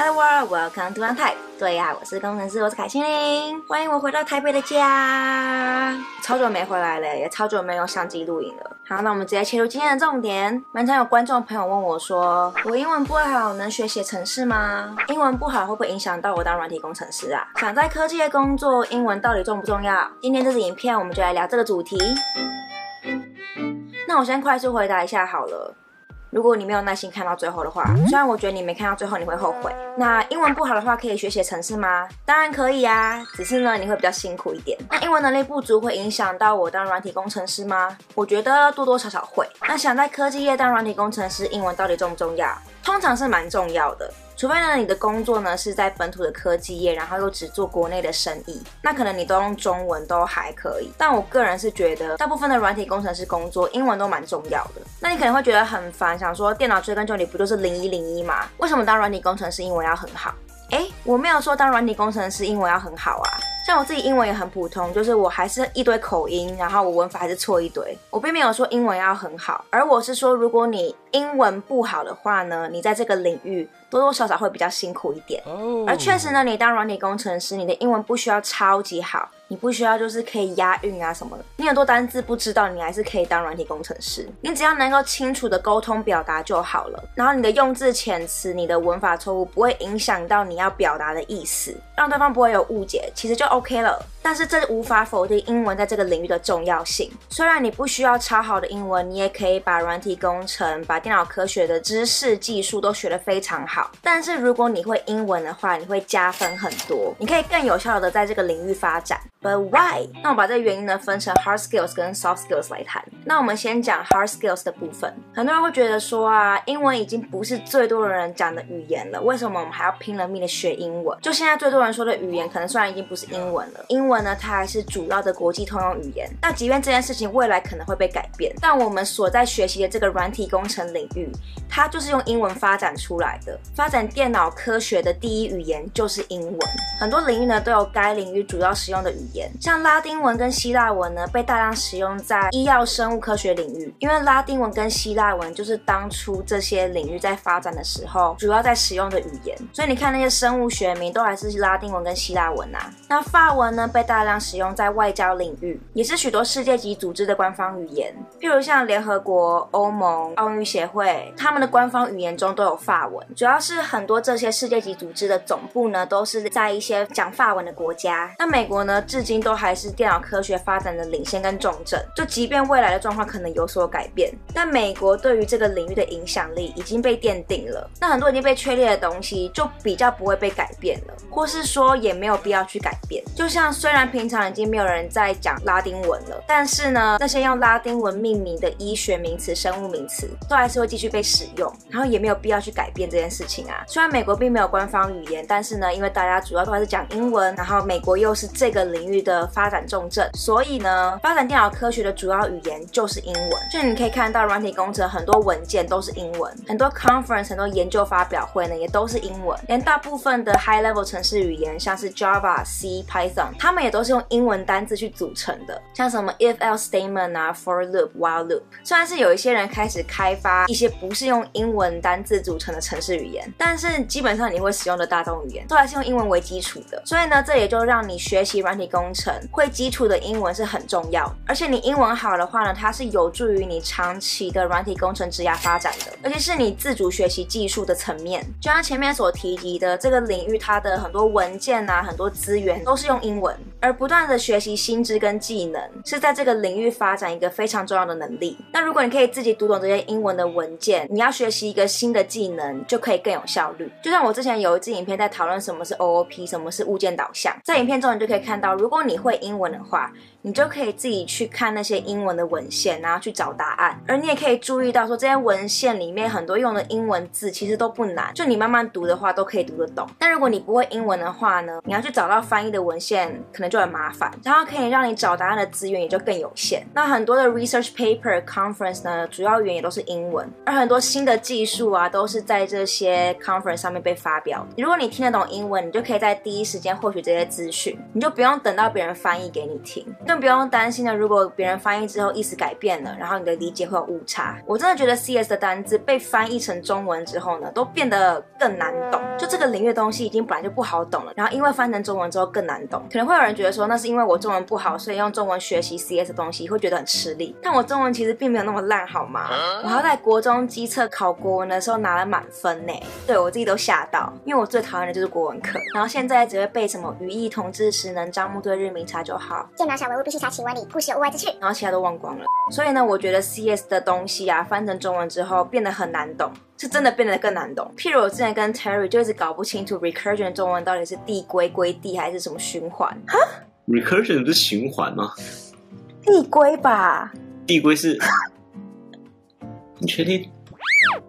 Hello world, welcome to Type。对呀、啊，我是工程师，我是凯心玲，欢迎我回到台北的家。超久没回来了，也超久没有相机录影了。好，那我们直接切入今天的重点。蛮常有观众朋友问我说，我英文不好，能学写程式吗？英文不好会不会影响到我当软体工程师啊？想在科技业工作，英文到底重不重要？今天这支影片，我们就来聊这个主题。那我先快速回答一下好了。如果你没有耐心看到最后的话，虽然我觉得你没看到最后你会后悔。那英文不好的话，可以学写程式吗？当然可以啊，只是呢，你会比较辛苦一点。那英文能力不足会影响到我当软体工程师吗？我觉得多多少少会。那想在科技业当软体工程师，英文到底重不重要？通常是蛮重要的。除非呢，你的工作呢是在本土的科技业，然后又只做国内的生意，那可能你都用中文都还可以。但我个人是觉得，大部分的软体工程师工作英文都蛮重要的。那你可能会觉得很烦，想说电脑追根究底不就是零一零一吗？为什么当软体工程师英文要很好？诶，我没有说当软体工程师英文要很好啊。像我自己英文也很普通，就是我还是一堆口音，然后我文法还是错一堆。我并没有说英文要很好，而我是说，如果你英文不好的话呢，你在这个领域多多少少会比较辛苦一点。而确实呢，你当软体工程师，你的英文不需要超级好。你不需要就是可以押韵啊什么的，你很多单字不知道，你还是可以当软体工程师。你只要能够清楚的沟通表达就好了，然后你的用字遣词、你的文法错误不会影响到你要表达的意思，让对方不会有误解，其实就 OK 了。但是这无法否定英文在这个领域的重要性。虽然你不需要超好的英文，你也可以把软体工程、把电脑科学的知识技术都学得非常好。但是如果你会英文的话，你会加分很多，你可以更有效的在这个领域发展。But why？那我把这个原因呢分成 hard skills 跟 soft skills 来谈。那我们先讲 hard skills 的部分。很多人会觉得说啊，英文已经不是最多的人讲的语言了，为什么我们还要拼了命的学英文？就现在最多人说的语言，可能虽然已经不是英文了，英文呢它还是主要的国际通用语言。那即便这件事情未来可能会被改变，但我们所在学习的这个软体工程领域，它就是用英文发展出来的。发展电脑科学的第一语言就是英文。很多领域呢都有该领域主要使用的语言。像拉丁文跟希腊文呢，被大量使用在医药生物科学领域，因为拉丁文跟希腊文就是当初这些领域在发展的时候主要在使用的语言，所以你看那些生物学名都还是拉丁文跟希腊文啊。那法文呢，被大量使用在外交领域，也是许多世界级组织的官方语言，譬如像联合国、欧盟、奥运协协会，他们的官方语言中都有法文，主要是很多这些世界级组织的总部呢都是在一些讲法文的国家。那美国呢，至今都还是电脑科学发展的领先跟重镇，就即便未来的状况可能有所改变，但美国对于这个领域的影响力已经被奠定了。那很多已经被确立的东西，就比较不会被改变了，或是说也没有必要去改变。就像虽然平常已经没有人在讲拉丁文了，但是呢，那些用拉丁文命名的医学名词、生物名词，都还是会继续被使用，然后也没有必要去改变这件事情啊。虽然美国并没有官方语言，但是呢，因为大家主要都还是讲英文，然后美国又是这个领域的发展重镇，所以呢，发展电脑科学的主要语言就是英文。就你可以看到，软体工程很多文件都是英文，很多 conference、很多研究发表会呢也都是英文，连大部分的 high level 程式语言，像是 Java、C、Python，他们也都是用英文单字去组成的，像什么 if else statement 啊、for loop、while loop。虽然是有一些人开始开发一些不是用英文单字组成的城市语言，但是基本上你会使用的大众语言都还是用英文为基础的。所以呢，这也就让你学习软体工程会基础的英文是很重要，而且你英文好的话呢，它是有助于你长期的软体工程职涯发展的，尤其是你自主学习技术的层面。就像前面所提及的，这个领域它的很多文件啊，很多资源都是用英文，而不断的学习新知跟技能，是在这个领域发展一个非常重要的能力。那如果你可以自己读懂这些英文的文件，你要学习一个新的技能，就可以更有效率。就像我之前有一支影片在讨论什么是 OOP，什么是物件导向，在影片中你就可以看到，如果你会英文的话，你就可以自己去看那些英文的文献，然后去找答案。而你也可以注意到，说这些文献里面很多用的英文字其实都不难，就你慢慢读的话都可以读得懂。但如果你不会英文的话呢，你要去找到翻译的文献，可能就很麻烦，然后可以让你找答案的资源也就更有限。那很多的 research paper conference 呢，主要语言也都是英文，而很多新的技术啊，都是在这些 conference 上面被发表。如果你听得懂英文，你就可以在第一时间获取这些资讯，你就不用等到别人翻译给你听，更不用担心呢，如果别人翻译之后意思改变了，然后你的理解会有误差。我真的觉得 CS 的单字被翻译成中文之后呢，都变得更难懂。就这个领域的东西已经本来就不好懂了，然后因为翻成中文之后更难懂。可能会有人觉得说，那是因为我中文不好，所以用中文学习 CS 东西会觉得很吃力。但我中文其实并没有那么烂，好吗？我还在国中基测考国文的时候拿了满分呢，对我自己都吓到，因为我最讨厌的就是国文课。然后现在只会背什么语义、同字词、能、张目、对、日、明、察就好。见渺小文物，必须查其文理，故事有物外之趣。然后其他都忘光了。所以呢，我觉得 CS 的东西啊，翻成中文之后变得很难懂，是真的变得更难懂。譬如我之前跟 Terry 就一直搞不清楚 recursion 中文到底是递归归递还是什么循环。哈？recursion 不是循环吗？递归吧。递归是？你确定？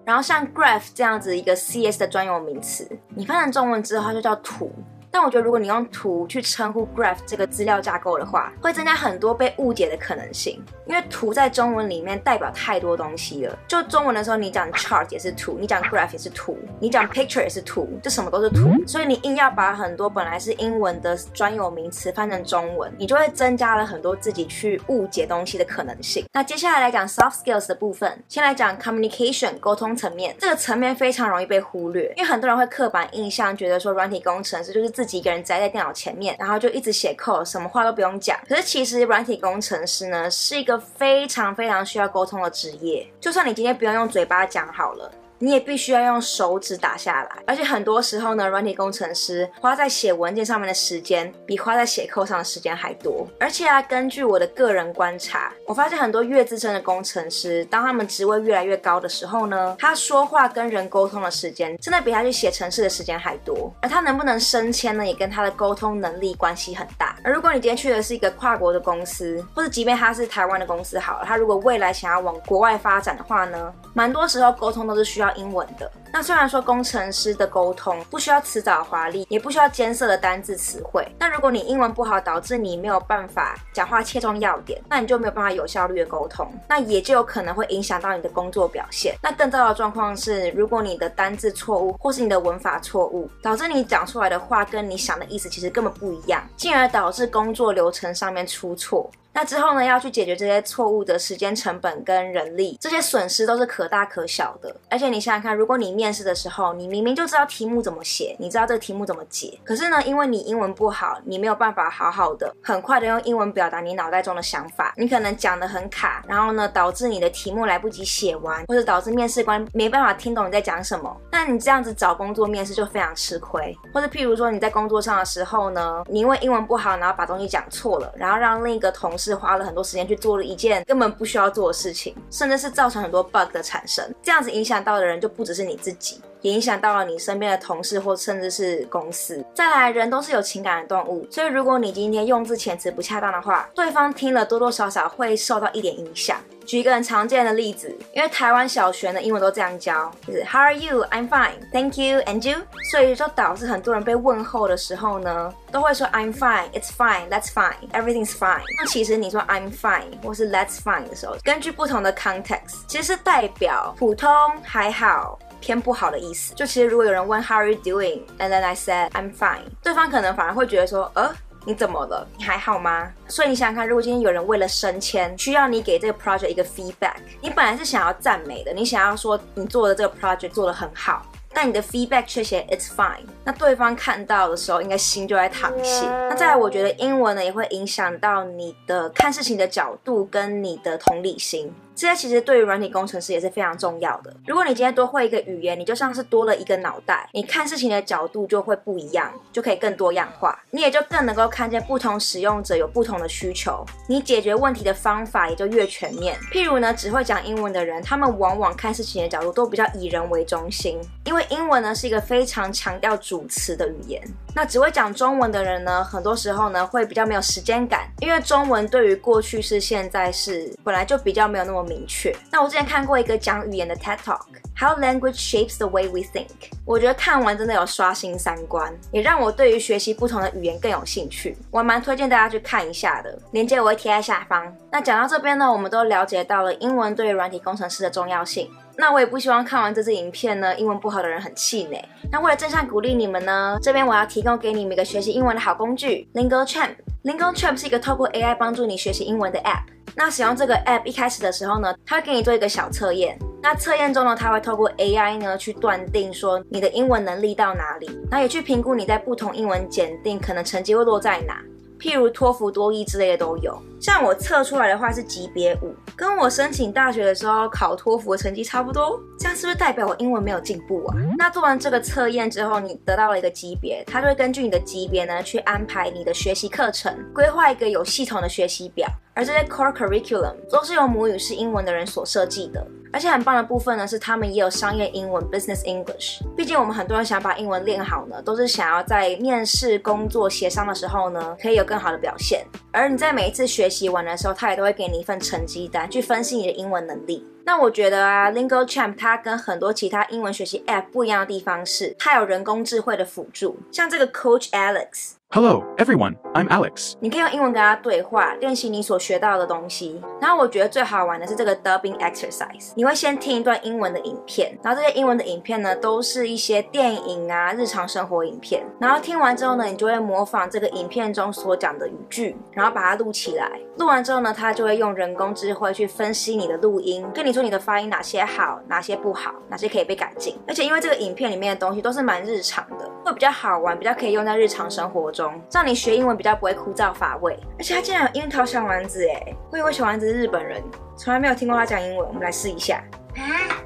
然后像 graph 这样子一个 CS 的专有名词，你翻成中文之后它就叫图。但我觉得，如果你用图去称呼 graph 这个资料架构的话，会增加很多被误解的可能性。因为图在中文里面代表太多东西了。就中文的时候，你讲 chart 也是图，你讲 graph 也是图，你讲 picture 也是图，就什么都是图。所以你硬要把很多本来是英文的专有名词翻成中文，你就会增加了很多自己去误解东西的可能性。那接下来来讲 soft skills 的部分，先来讲 communication 沟通层面。这个层面非常容易被忽略，因为很多人会刻板印象觉得说软体工程师就是自己一个人宅在电脑前面，然后就一直写 code，什么话都不用讲。可是其实软体工程师呢，是一个非常非常需要沟通的职业。就算你今天不用用嘴巴讲好了。你也必须要用手指打下来，而且很多时候呢，软体工程师花在写文件上面的时间，比花在写 code 上的时间还多。而且啊，根据我的个人观察，我发现很多越资深的工程师，当他们职位越来越高的时候呢，他说话跟人沟通的时间，真的比他去写程式的时间还多。而他能不能升迁呢，也跟他的沟通能力关系很大。而如果你今天去的是一个跨国的公司，或者即便他是台湾的公司好了，他如果未来想要往国外发展的话呢，蛮多时候沟通都是需要英文的。那虽然说工程师的沟通不需要辞藻华丽，也不需要艰涩的单字词汇，那如果你英文不好，导致你没有办法讲话切中要点，那你就没有办法有效率的沟通，那也就有可能会影响到你的工作表现。那更糟的状况是，如果你的单字错误，或是你的文法错误，导致你讲出来的话跟你想的意思其实根本不一样，进而导致工作流程上面出错。那之后呢，要去解决这些错误的时间成本跟人力，这些损失都是可大可小的。而且你想想看，如果你面试的时候，你明明就知道题目怎么写，你知道这个题目怎么解，可是呢，因为你英文不好，你没有办法好好的、很快的用英文表达你脑袋中的想法，你可能讲得很卡，然后呢，导致你的题目来不及写完，或者导致面试官没办法听懂你在讲什么。那你这样子找工作面试就非常吃亏。或者譬如说你在工作上的时候呢，你因为英文不好，然后把东西讲错了，然后让另一个同是花了很多时间去做了一件根本不需要做的事情，甚至是造成很多 bug 的产生。这样子影响到的人就不只是你自己，也影响到了你身边的同事或甚至是公司。再来，人都是有情感的动物，所以如果你今天用字遣词不恰当的话，对方听了多多少少会受到一点影响。举一个很常见的例子，因为台湾小学的英文都这样教，就是 How are you? I'm fine. Thank you. And you? 所以就导致很多人被问候的时候呢，都会说 I'm fine. It's fine. That's fine. Everything's fine. 那其实你说 I'm fine 或是 That's fine 的时候，根据不同的 context，其实是代表普通、还好、偏不好的意思。就其实如果有人问 How are you doing? And then I said I'm fine，对方可能反而会觉得说，呃。你怎么了？你还好吗？所以你想想看，如果今天有人为了升迁，需要你给这个 project 一个 feedback，你本来是想要赞美的，你想要说你做的这个 project 做得很好，但你的 feedback 却写 it's fine，那对方看到的时候，应该心就在淌血。那再来，我觉得英文呢也会影响到你的看事情的角度跟你的同理心。这些其实对于软体工程师也是非常重要的。如果你今天多会一个语言，你就像是多了一个脑袋，你看事情的角度就会不一样，就可以更多样化，你也就更能够看见不同使用者有不同的需求，你解决问题的方法也就越全面。譬如呢，只会讲英文的人，他们往往看事情的角度都比较以人为中心，因为英文呢是一个非常强调主词的语言。那只会讲中文的人呢，很多时候呢会比较没有时间感，因为中文对于过去式、现在式本来就比较没有那么明确。那我之前看过一个讲语言的 TED Talk。How language shapes the way we think。我觉得看完真的有刷新三观，也让我对于学习不同的语言更有兴趣。我蛮推荐大家去看一下的，链接我会贴在下方。那讲到这边呢，我们都了解到了英文对于软体工程师的重要性。那我也不希望看完这支影片呢，英文不好的人很气馁。那为了正向鼓励你们呢，这边我要提供给你们一个学习英文的好工具，Lingo Champ。Lingo Champ 是一个透过 AI 帮助你学习英文的 App。那使用这个 App 一开始的时候呢，它会给你做一个小测验。那测验中呢，它会透过 AI 呢去断定说你的英文能力到哪里，那也去评估你在不同英文检定可能成绩会落在哪，譬如托福、多益之类的都有。像我测出来的话是级别五，跟我申请大学的时候考托福的成绩差不多，这样是不是代表我英文没有进步啊？那做完这个测验之后，你得到了一个级别，它就会根据你的级别呢去安排你的学习课程，规划一个有系统的学习表。而这些 core curriculum 都是由母语是英文的人所设计的，而且很棒的部分呢是他们也有商业英文 business English。毕竟我们很多人想把英文练好呢，都是想要在面试、工作、协商的时候呢可以有更好的表现。而你在每一次学习完的时候，他也都会给你一份成绩单，去分析你的英文能力。那我觉得啊，Lingo Champ 它跟很多其他英文学习 App 不一样的地方是，它有人工智慧的辅助，像这个 Coach Alex。Hello, everyone. I'm Alex. 你可以用英文跟他对话，练习你所学到的东西。然后我觉得最好玩的是这个 dubbing exercise。你会先听一段英文的影片，然后这些英文的影片呢，都是一些电影啊、日常生活影片。然后听完之后呢，你就会模仿这个影片中所讲的语句，然后把它录起来。录完之后呢，他就会用人工智慧去分析你的录音，跟你说你的发音哪些好，哪些不好，哪些可以被改进。而且因为这个影片里面的东西都是蛮日常的，会比较好玩，比较可以用在日常生活中。中，让你学英文比较不会枯燥乏味，而且他竟然有樱桃小丸子哎！我以为小丸子是日本人，从来没有听过他讲英文。我们来试一下。啊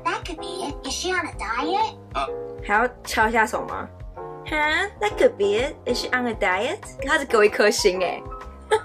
，That could be it. Is she on a diet? 还要敲一下手吗？哈，That could be it. Is she on a diet? 他只给我一颗星哎！哈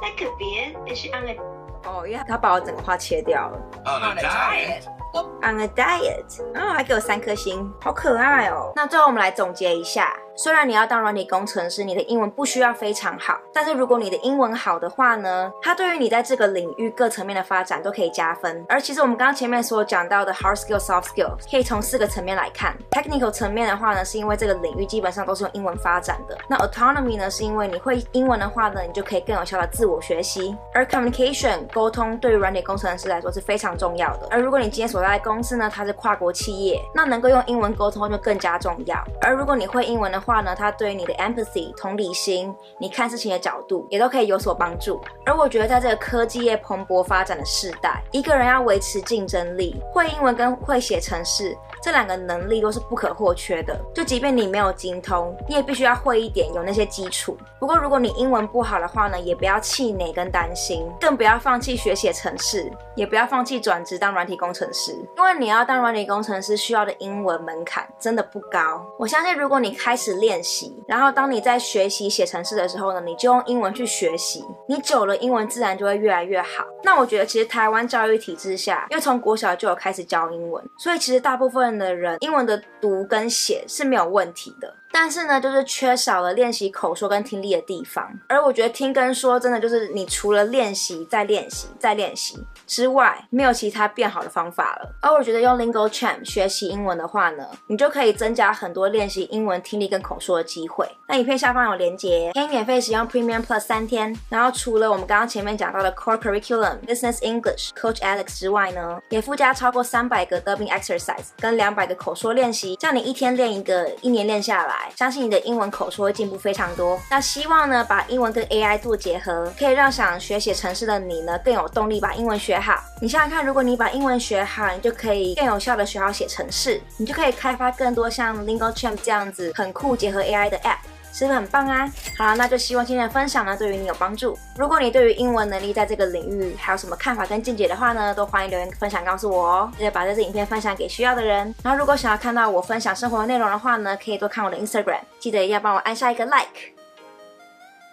，That could be it. Is she on a 哦，因为他把我整个话切掉了。On a diet. On a diet，然后还给我三颗星，好可爱哦。那最后我们来总结一下。虽然你要当软体工程师，你的英文不需要非常好，但是如果你的英文好的话呢，它对于你在这个领域各层面的发展都可以加分。而其实我们刚刚前面所讲到的 hard skill、soft skill，可以从四个层面来看。Technical 层面的话呢，是因为这个领域基本上都是用英文发展的。那 autonomy 呢，是因为你会英文的话呢，你就可以更有效的自我学习。而 communication 沟通对于软体工程师来说是非常重要的。而如果你今天所在的公司呢，它是跨国企业，那能够用英文沟通就更加重要。而如果你会英文的话，话呢，它对你的 empathy 同理心，你看事情的角度也都可以有所帮助。而我觉得，在这个科技业蓬勃发展的时代，一个人要维持竞争力，会英文跟会写程式这两个能力都是不可或缺的。就即便你没有精通，你也必须要会一点，有那些基础。不过，如果你英文不好的话呢，也不要气馁跟担心，更不要放弃学写程式，也不要放弃转职当软体工程师，因为你要当软体工程师需要的英文门槛真的不高。我相信，如果你开始练习，然后当你在学习写程式的时候呢，你就用英文去学习，你久了英文自然就会越来越好。那我觉得其实台湾教育体制下，因为从国小就有开始教英文，所以其实大部分的人英文的读跟写是没有问题的。但是呢，就是缺少了练习口说跟听力的地方。而我觉得听跟说真的就是你除了练习再练习再练习之外，没有其他变好的方法了。而我觉得用 Lingo Champ 学习英文的话呢，你就可以增加很多练习英文听力跟口说的机会。那影片下方有连接，可以免费使用 Premium Plus 三天。然后除了我们刚刚前面讲到的 Core Curriculum Business English Coach Alex 之外呢，也附加超过三百个 Dubbing Exercise 跟两百个口说练习，这样你一天练一个，一年练下来。相信你的英文口说会进步非常多。那希望呢，把英文跟 AI 做结合，可以让想学写程式的你呢更有动力把英文学好。你想想看，如果你把英文学好，你就可以更有效的学好写程式，你就可以开发更多像 Lingo Champ 这样子很酷结合 AI 的 App。是不是很棒啊？好了，那就希望今天的分享呢，对于你有帮助。如果你对于英文能力在这个领域还有什么看法跟见解的话呢，都欢迎留言分享告诉我哦。记得把这支影片分享给需要的人。然后如果想要看到我分享生活的内容的话呢，可以多看我的 Instagram，记得一定要帮我按下一个 Like，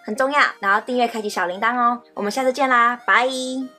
很重要。然后订阅开启小铃铛哦。我们下次见啦，拜。